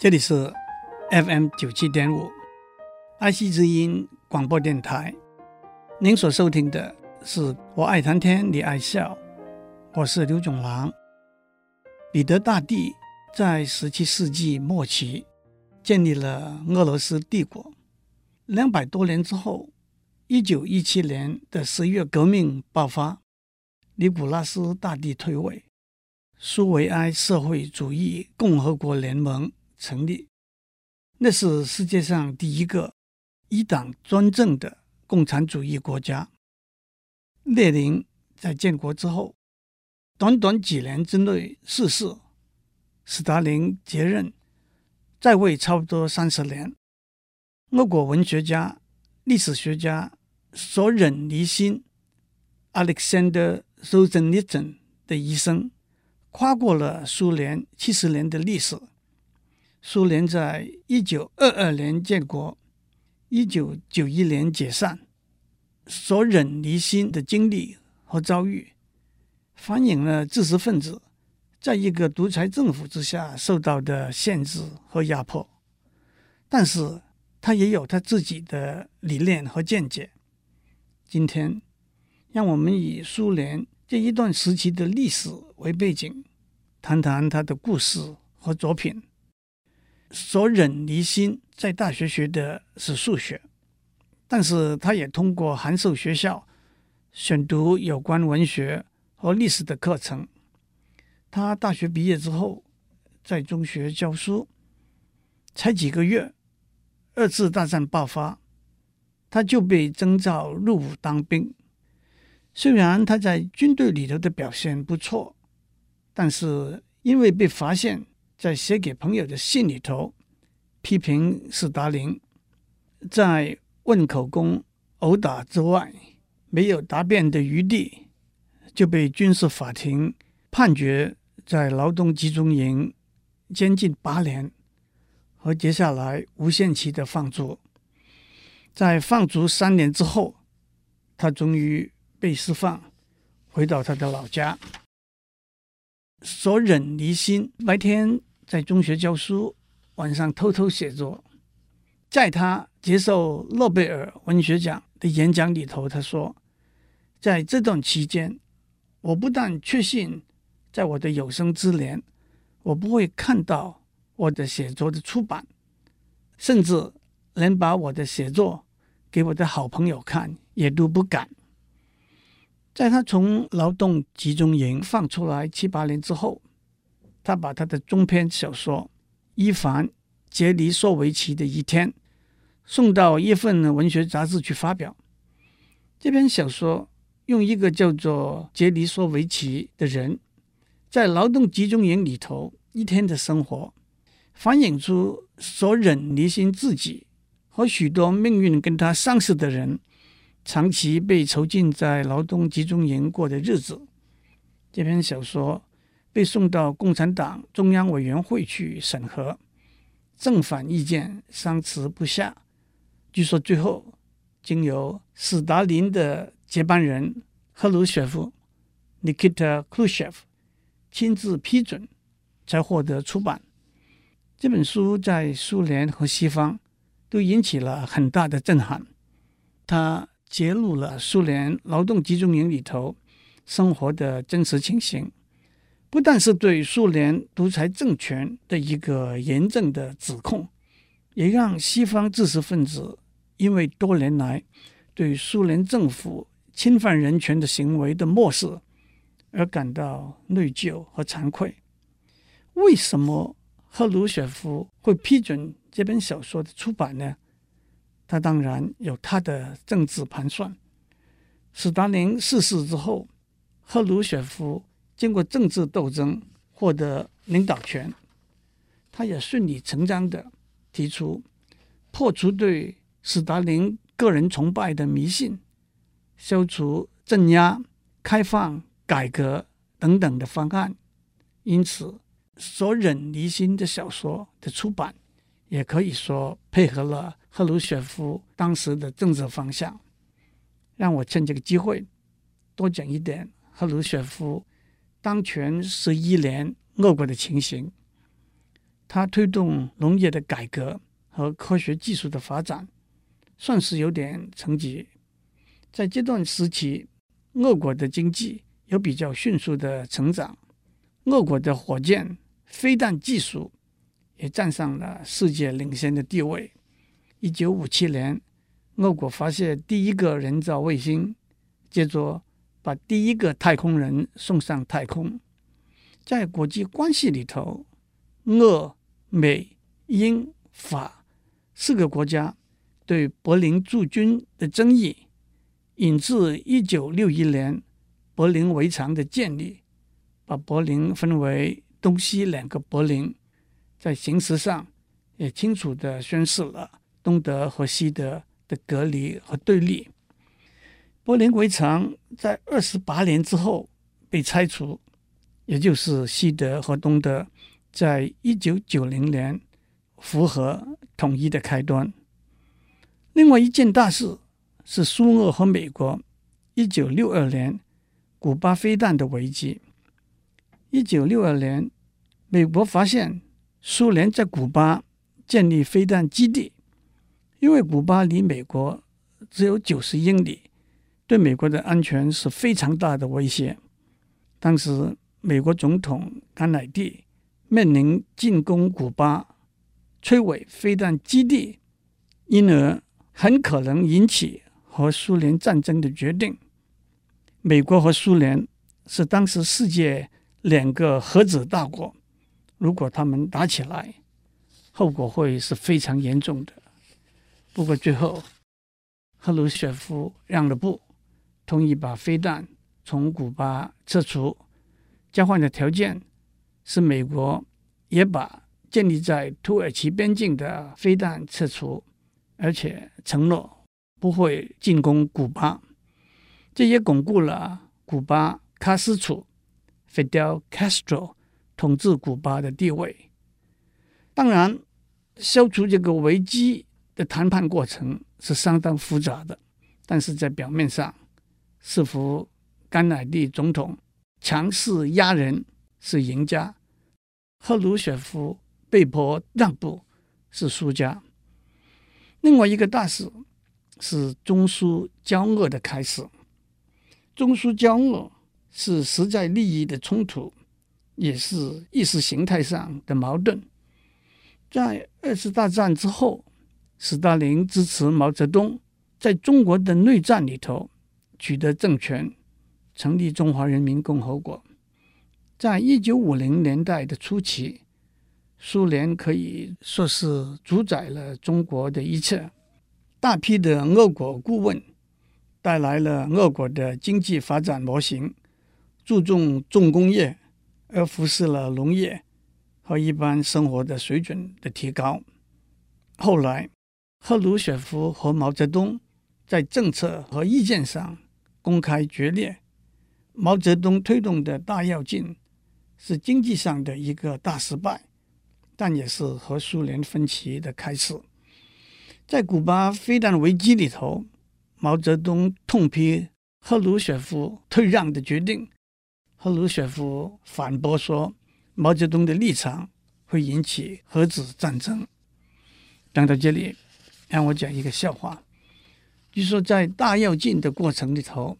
这里是 FM 九七点五，爱惜之音广播电台。您所收听的是《我爱谈天，你爱笑》，我是刘总郎。彼得大帝在十七世纪末期建立了俄罗斯帝国。两百多年之后，一九一七年的十月革命爆发，尼古拉斯大帝退位，苏维埃社会主义共和国联盟。成立，那是世界上第一个一党专政的共产主义国家。列宁在建国之后，短短几年之内逝世，斯大林接任，在位差不多三十年。俄国文学家、历史学家索忍尼辛 （Alexander Solzhenitsyn） 的一生，跨过了苏联七十年的历史。苏联在一九二二年建国，一九九一年解散。索忍离心的经历和遭遇，反映了知识分子在一个独裁政府之下受到的限制和压迫。但是，他也有他自己的理念和见解。今天，让我们以苏联这一段时期的历史为背景，谈谈他的故事和作品。索忍尼辛在大学学的是数学，但是他也通过函授学校选读有关文学和历史的课程。他大学毕业之后，在中学教书，才几个月，二次大战爆发，他就被征召入伍当兵。虽然他在军队里头的表现不错，但是因为被发现。在写给朋友的信里头，批评斯大林，在问口供、殴打之外，没有答辩的余地，就被军事法庭判决在劳动集中营监禁八年，和接下来无限期的放逐。在放逐三年之后，他终于被释放，回到他的老家。所忍离心白天。在中学教书，晚上偷偷写作。在他接受诺贝尔文学奖的演讲里头，他说：“在这段期间，我不但确信，在我的有生之年，我不会看到我的写作的出版，甚至连把我的写作给我的好朋友看也都不敢。”在他从劳动集中营放出来七八年之后。他把他的中篇小说《伊凡·杰尼索维奇的一天》送到一份文学杂志去发表。这篇小说用一个叫做杰尼索维奇的人在劳动集中营里头一天的生活，反映出索忍尼辛自己和许多命运跟他相似的人长期被囚禁在劳动集中营过的日子。这篇小说。被送到共产党中央委员会去审核，正反意见相持不下。据说最后经由斯大林的接班人赫鲁雪夫 （Nikita Khrushchev） 亲自批准，才获得出版。这本书在苏联和西方都引起了很大的震撼。它揭露了苏联劳动集中营里头生活的真实情形。不但是对苏联独裁政权的一个严正的指控，也让西方知识分子因为多年来对苏联政府侵犯人权的行为的漠视而感到内疚和惭愧。为什么赫鲁雪夫会批准这本小说的出版呢？他当然有他的政治盘算。斯大林逝世之后，赫鲁雪夫。经过政治斗争获得领导权，他也顺理成章地提出破除对斯大林个人崇拜的迷信、消除镇压、开放、改革等等的方案。因此，索忍尼辛的小说的出版，也可以说配合了赫鲁雪夫当时的政治方向。让我趁这个机会多讲一点赫鲁雪夫。当权十一年，俄国的情形，他推动农业的改革和科学技术的发展，算是有点成绩。在这段时期，俄国的经济有比较迅速的成长，俄国的火箭、飞弹技术也站上了世界领先的地位。一九五七年，俄国发射第一个人造卫星，接着把第一个太空人送上太空。在国际关系里头，俄、美、英、法四个国家对柏林驻军的争议，引致一九六一年柏林围墙的建立，把柏林分为东西两个柏林，在形式上也清楚地宣示了东德和西德的隔离和对立。柏林围墙在二十八年之后被拆除，也就是西德和东德在一九九零年符合统一的开端。另外一件大事。是苏俄和美国一九六二年古巴飞弹的危机。一九六二年，美国发现苏联在古巴建立飞弹基地，因为古巴离美国只有九十英里，对美国的安全是非常大的威胁。当时，美国总统甘乃迪面临进攻古巴、摧毁飞弹基地，因而很可能引起。和苏联战争的决定，美国和苏联是当时世界两个核子大国。如果他们打起来，后果会是非常严重的。不过最后，赫鲁雪夫让了步，同意把飞弹从古巴撤除。交换的条件是美国也把建立在土耳其边境的飞弹撤除，而且承诺。不会进攻古巴，这也巩固了古巴卡斯楚 （Fidel Castro） 统治古巴的地位。当然，消除这个危机的谈判过程是相当复杂的，但是在表面上，似乎甘乃迪总统强势压人是赢家，赫鲁雪夫被迫让步是输家。另外一个大事。是中苏交恶的开始。中苏交恶是实在利益的冲突，也是意识形态上的矛盾。在二次大战之后，斯大林支持毛泽东在中国的内战里头取得政权，成立中华人民共和国。在一九五零年代的初期，苏联可以说是主宰了中国的一切。大批的俄国顾问带来了俄国的经济发展模型，注重重工业，而忽视了农业和一般生活的水准的提高。后来，赫鲁雪夫和毛泽东在政策和意见上公开决裂。毛泽东推动的大跃进是经济上的一个大失败，但也是和苏联分歧的开始。在古巴飞弹危机里头，毛泽东痛批赫鲁雪夫退让的决定。赫鲁雪夫反驳说，毛泽东的立场会引起核子战争。讲到这里，让我讲一个笑话。据说在大跃进的过程里头，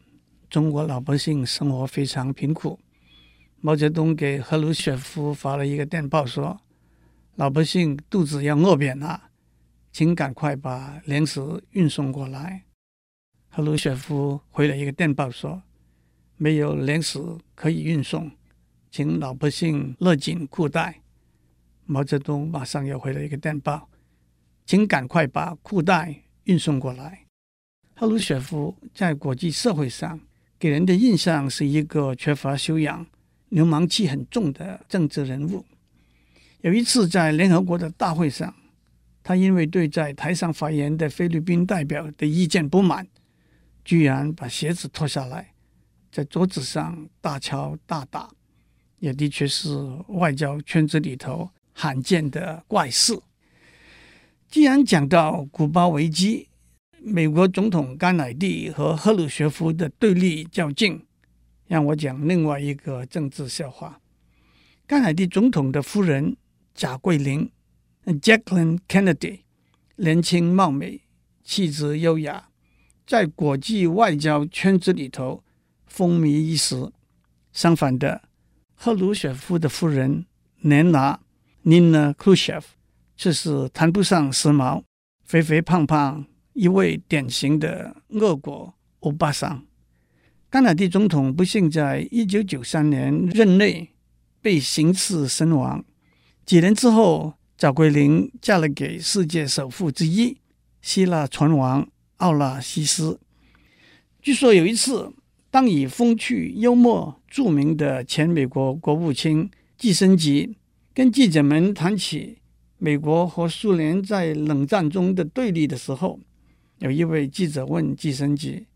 中国老百姓生活非常贫苦。毛泽东给赫鲁雪夫发了一个电报说：“老百姓肚子要饿扁了。”请赶快把粮食运送过来。赫鲁雪夫回了一个电报说：“没有粮食可以运送，请老百姓勒紧裤带。”毛泽东马上又回了一个电报：“请赶快把裤带运送过来。”赫鲁雪夫在国际社会上给人的印象是一个缺乏修养、流氓气很重的政治人物。有一次在联合国的大会上，他因为对在台上发言的菲律宾代表的意见不满，居然把鞋子脱下来，在桌子上大敲大打，也的确是外交圈子里头罕见的怪事。既然讲到古巴危机，美国总统甘乃迪和赫鲁雪夫的对立较劲，让我讲另外一个政治笑话。甘乃迪总统的夫人贾桂琳 （Jacqueline Kennedy） 年轻貌美，气质优雅，在国际外交圈子里头风靡一时。相反的，赫鲁雪夫的夫人莲娜 （Nina Khrushchev） 却是谈不上时髦，肥肥胖胖，一位典型的俄国欧巴桑。甘乃迪总统不幸在一九九三年任内被行刺身亡。几年之后，赵桂林嫁了给世界首富之一希腊船王奥纳西斯。据说有一次，当以风趣幽默著名的前美国国务卿季辛吉跟记者们谈起美国和苏联在冷战中的对立的时候，有一位记者问季辛吉：“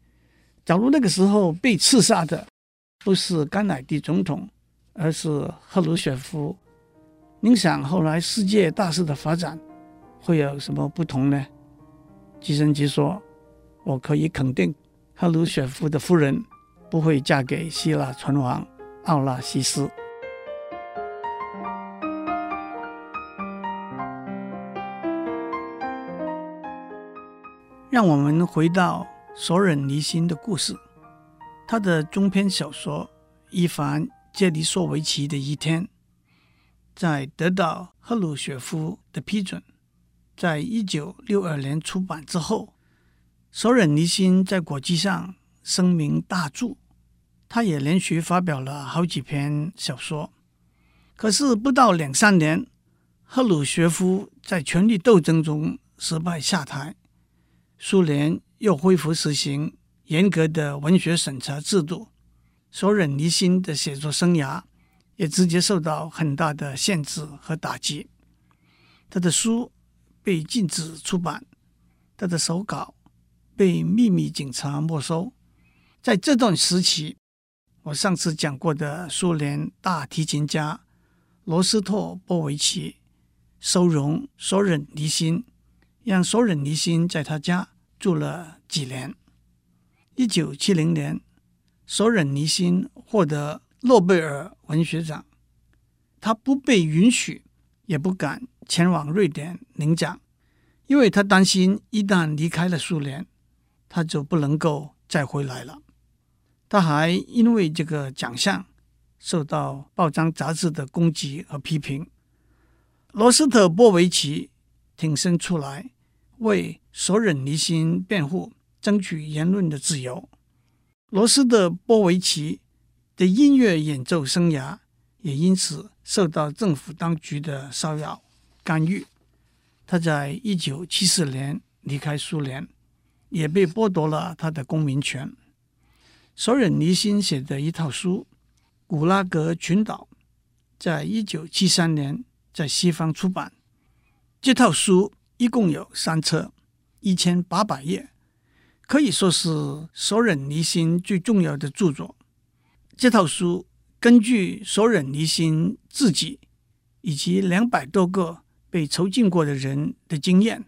假如那个时候被刺杀的不是甘乃迪总统，而是赫鲁雪夫？”您想后来世界大势的发展会有什么不同呢？季辛吉说：“我可以肯定，赫鲁雪夫的夫人不会嫁给希腊船王奥纳西斯。”让我们回到索尔尼辛的故事，他的中篇小说《伊凡·杰里索维奇的一天》。在得到赫鲁雪夫的批准，在一九六二年出版之后，索尔尼辛在国际上声名大著。他也连续发表了好几篇小说。可是不到两三年，赫鲁雪夫在权力斗争中失败下台，苏联又恢复实行严格的文学审查制度，索忍尼辛的写作生涯，也直接受到很大的限制和打击，他的书被禁止出版，他的手稿被秘密警察没收。在这段时期，我上次讲过的苏联大提琴家罗斯托波维奇收容索忍尼辛，让索忍尼辛在他家住了几年。一九七零年，索忍尼辛获得诺贝尔文学奖，他不被允许，也不敢前往瑞典领奖，因为他担心一旦离开了苏联，他就不能够再回来了。他还因为这个奖项受到报章杂志的攻击和批评。罗斯特波维奇挺身出来为索忍尼辛辩护，争取言论的自由。罗斯的波维奇。的音乐演奏生涯也因此受到政府当局的骚扰干预。他在一九七四年离开苏联，也被剥夺了他的公民权。索忍尼辛写的一套书《古拉格群岛》在一九七三年在西方出版。这套书一共有三册，一千八百页，可以说是索忍尼辛最重要的著作。这套书根据索忍尼辛自己以及两百多个被囚禁过的人的经验，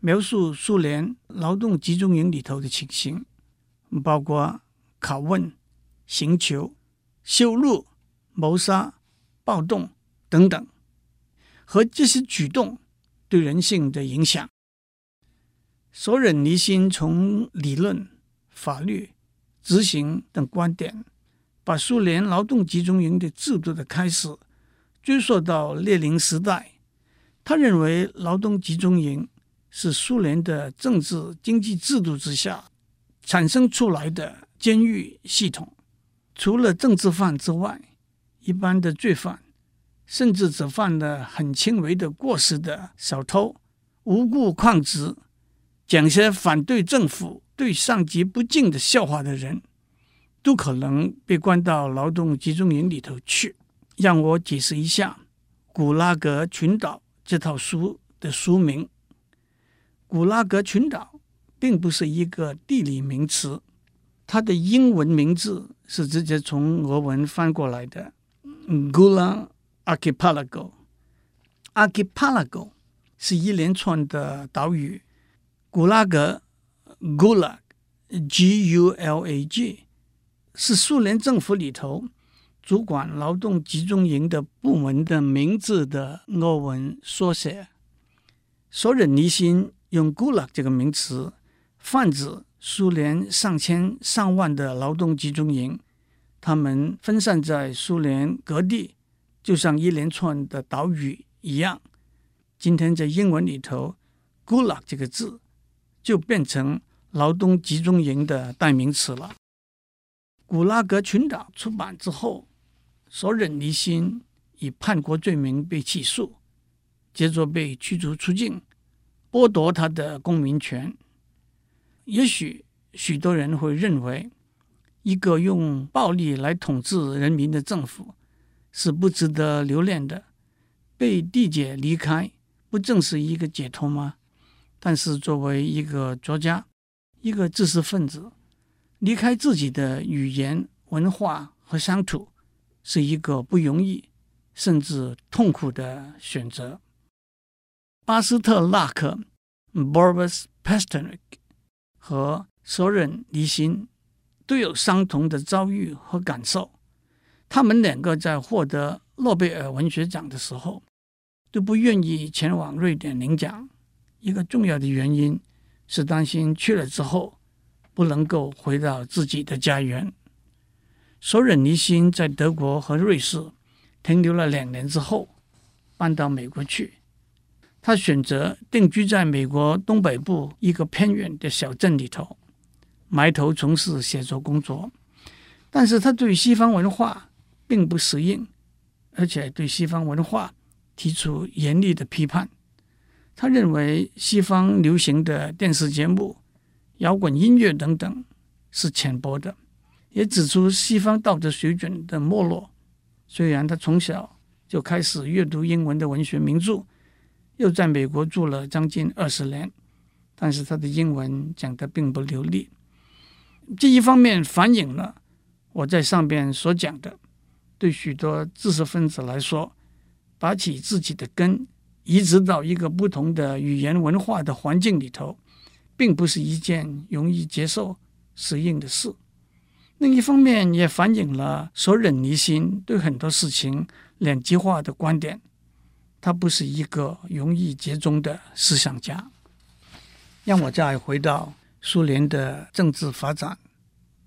描述苏联劳动集中营里头的情形，包括拷问、刑求、羞辱、谋杀、暴动等等，和这些举动对人性的影响。索忍尼辛从理论、法律、执行等观点。把苏联劳动集中营的制度的开始追溯到列宁时代，他认为劳动集中营是苏联的政治经济制度之下产生出来的监狱系统。除了政治犯之外，一般的罪犯，甚至只犯了很轻微的过失的小偷、无故旷职、讲些反对政府、对上级不敬的笑话的人。都可能被关到劳动集中营里头去。让我解释一下《古拉格群岛》这套书的书名。古拉格群岛并不是一个地理名词，它的英文名字是直接从俄文翻过来的，Gulag Archipelago。Archipelago 是一连串的岛屿，古拉格 （Gulag），G-U-L-A-G。是苏联政府里头主管劳动集中营的部门的名字的俄文缩写。索尔尼辛用 “Gulag” 这个名词泛指苏联上千上万的劳动集中营，他们分散在苏联各地，就像一连串的岛屿一样。今天在英文里头，“Gulag” 这个字就变成劳动集中营的代名词了。古拉格群岛出版之后，索忍尼辛以叛国罪名被起诉，接着被驱逐出境，剥夺他的公民权。也许许多人会认为，一个用暴力来统治人民的政府是不值得留恋的。被缔解离开，不正是一个解脱吗？但是作为一个作家，一个知识分子。离开自己的语言、文化和乡土是一个不容易，甚至痛苦的选择。巴斯特纳克 （Boris Pasternak） 和索忍尼辛都有相同的遭遇和感受。他们两个在获得诺贝尔文学奖的时候都不愿意前往瑞典领奖。一个重要的原因是担心去了之后。不能够回到自己的家园。索尔尼辛在德国和瑞士停留了两年之后，搬到美国去。他选择定居在美国东北部一个偏远的小镇里头，埋头从事写作工作。但是他对西方文化并不适应，而且对西方文化提出严厉的批判。他认为西方流行的电视节目。摇滚音乐等等是浅薄的，也指出西方道德水准的没落。虽然他从小就开始阅读英文的文学名著，又在美国住了将近二十年，但是他的英文讲得并不流利。这一方面反映了我在上边所讲的，对许多知识分子来说，把起自己的根移植到一个不同的语言文化的环境里头。并不是一件容易接受、适应的事。另一方面，也反映了索尔尼辛对很多事情两极化的观点。他不是一个容易接中的思想家。让我再回到苏联的政治发展。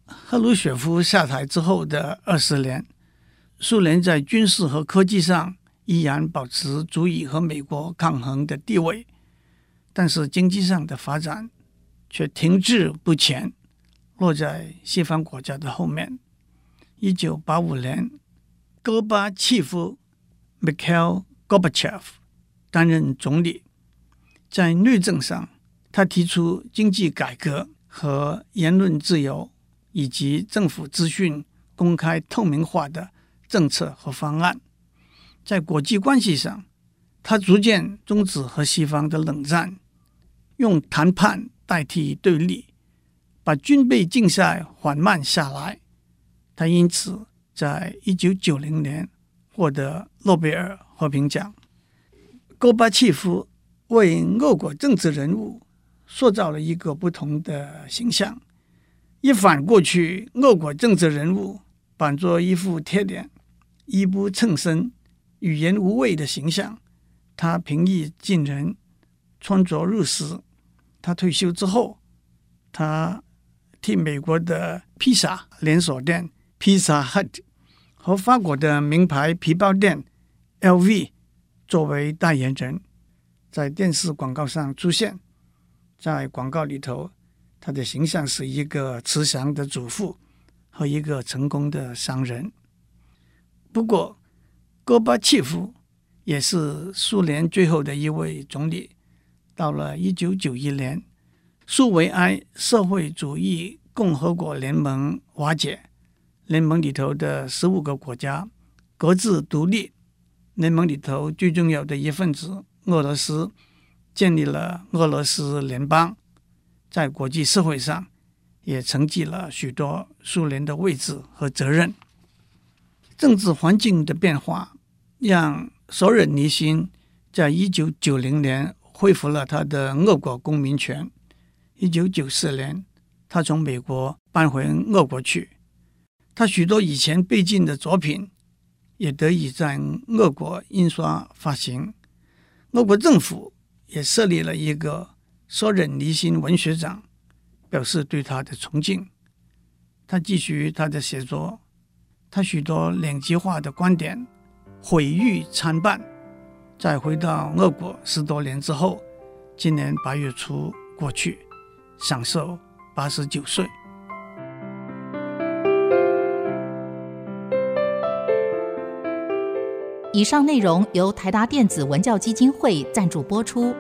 赫鲁雪夫下台之后的二十年，苏联在军事和科技上依然保持足以和美国抗衡的地位，但是经济上的发展，却停滞不前，落在西方国家的后面。一九八五年，戈巴契夫 （Mikhail Gorbachev） 担任总理，在内政上，他提出经济改革和言论自由，以及政府资讯公开透明化的政策和方案。在国际关系上，他逐渐终止和西方的冷战，用谈判。代替对立，把军备竞赛缓慢下来。他因此在一九九零年获得诺贝尔和平奖。戈巴契夫为俄国政治人物塑造了一个不同的形象。一反过去俄国政治人物板着一副铁脸、衣不称身、语言无味的形象，他平易近人，穿着入时。他退休之后，他替美国的披萨连锁店 Pizza Hut 和法国的名牌皮包店 LV 作为代言人，在电视广告上出现。在广告里头，他的形象是一个慈祥的主妇和一个成功的商人。不过，戈巴契夫也是苏联最后的一位总理。到了一九九一年，苏维埃社会主义共和国联盟瓦解，联盟里头的十五个国家各自独立。联盟里头最重要的一份子俄罗斯建立了俄罗斯联邦，在国际社会上也承继了许多苏联的位置和责任。政治环境的变化让索尔尼辛在一九九零年。恢复了他的俄国公民权。一九九四年，他从美国搬回俄国去。他许多以前被禁的作品也得以在俄国印刷发行。俄国政府也设立了一个索尔尼辛文学奖，表示对他的崇敬。他继续他的写作，他许多两极化的观点毁誉参半。再回到俄国十多年之后，今年八月初过去，享寿八十九岁。以上内容由台达电子文教基金会赞助播出。